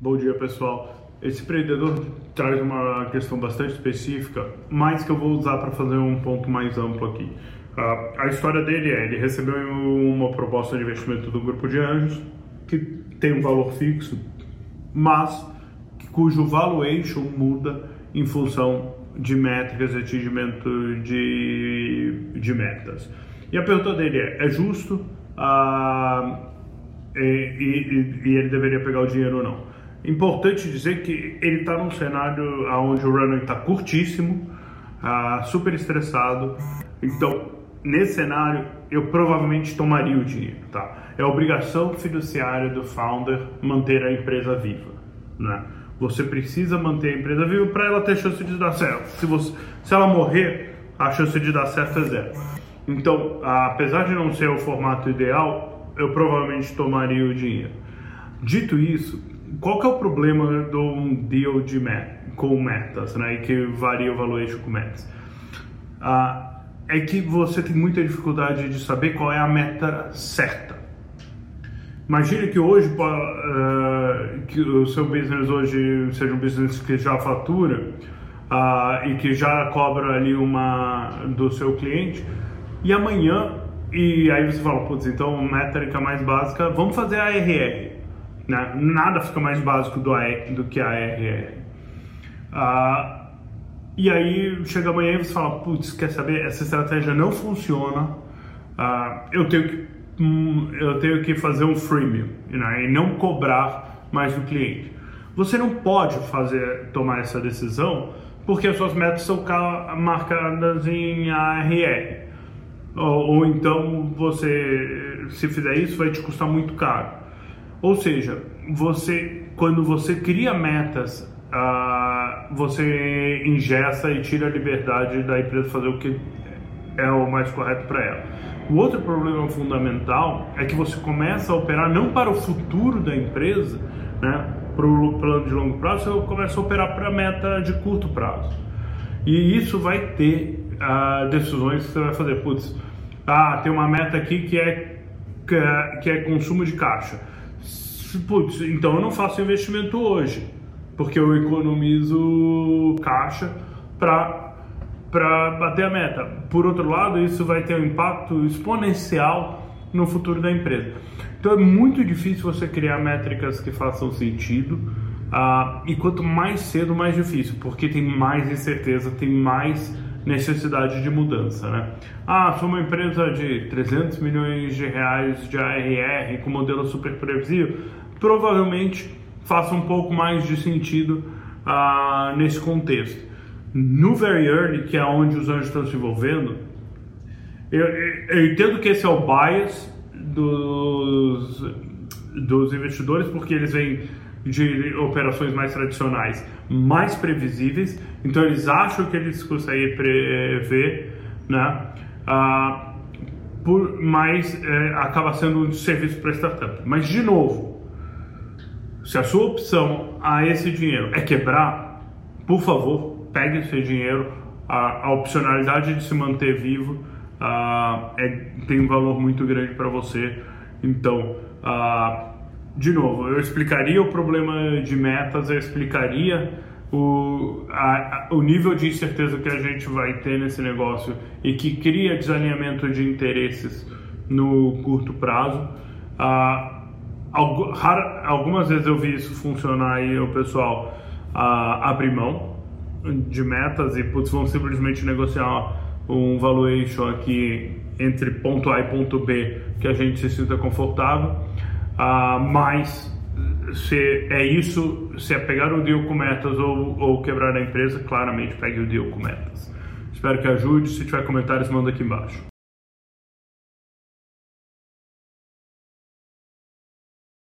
Bom dia pessoal. Esse empreendedor traz uma questão bastante específica, mas que eu vou usar para fazer um ponto mais amplo aqui. A história dele é: ele recebeu uma proposta de investimento do grupo de anjos que tem um valor fixo, mas cujo valuation muda em função de métricas e atingimento de, de metas. E a pergunta dele é: é justo? Uh, e, e, e ele deveria pegar o dinheiro ou não? Importante dizer que ele está num cenário onde o runway está curtíssimo, uh, super estressado. Então, nesse cenário, eu provavelmente tomaria o dinheiro. Tá? É obrigação fiduciária do founder manter a empresa viva. Né? Você precisa manter a empresa viva para ela ter chance de dar certo. Se, você, se ela morrer, a chance de dar certo é zero. Então, apesar de não ser o formato ideal, eu provavelmente tomaria o dinheiro. Dito isso, qual que é o problema de um deal de met, com metas, né, que varia o valuation com metas? Ah, é que você tem muita dificuldade de saber qual é a meta certa. Imagine que hoje uh, que o seu business hoje seja um business que já fatura uh, e que já cobra ali uma do seu cliente e amanhã e aí você fala, putz, então métrica mais básica, vamos fazer a ARR. Né? Nada fica mais básico do, AR, do que a ARR. Ah, e aí chega amanhã e você fala, putz, quer saber, essa estratégia não funciona, ah, eu, tenho que, hum, eu tenho que fazer um freemium né? e não cobrar mais do cliente. Você não pode fazer, tomar essa decisão porque as suas metas são marcadas em ARR. Ou, ou então você, se fizer isso, vai te custar muito caro. Ou seja, você quando você cria metas, uh, você ingessa e tira a liberdade da empresa fazer o que é o mais correto para ela. O outro problema fundamental é que você começa a operar não para o futuro da empresa, né, para o plano de longo prazo, você começa a operar para a meta de curto prazo. E isso vai ter uh, decisões que você vai fazer. Putz, ah, tem uma meta aqui que é, que é, que é consumo de caixa putz, então eu não faço investimento hoje, porque eu economizo caixa para para bater a meta. Por outro lado, isso vai ter um impacto exponencial no futuro da empresa. Então é muito difícil você criar métricas que façam sentido. Uh, e quanto mais cedo, mais difícil, porque tem mais incerteza, tem mais necessidade de mudança, né? Ah, sou uma empresa de 300 milhões de reais de ARR com modelo super previsível, provavelmente faça um pouco mais de sentido ah, nesse contexto. No very early, que é onde os anjos estão se envolvendo, eu, eu entendo que esse é o bias dos, dos investidores, porque eles vêm de operações mais tradicionais, mais previsíveis, então eles acham que eles conseguem prever, né? Ah, por, mas é, acaba sendo um serviço para startup. Mas de novo, se a sua opção a esse dinheiro é quebrar, por favor, pegue esse dinheiro. A, a opcionalidade de se manter vivo ah, é, tem um valor muito grande para você. Então, ah, de novo, eu explicaria o problema de metas, eu explicaria o, a, o nível de incerteza que a gente vai ter nesse negócio e que cria desalinhamento de interesses no curto prazo. Ah, algumas vezes eu vi isso funcionar e o pessoal ah, abrir mão de metas e putz, vão simplesmente negociar um valuation aqui entre ponto A e ponto B que a gente se sinta confortável. Uh, mas se é isso, se é pegar o deal com metas ou, ou quebrar a empresa, claramente pegue o deal com metas. Espero que ajude. Se tiver comentários, manda aqui embaixo.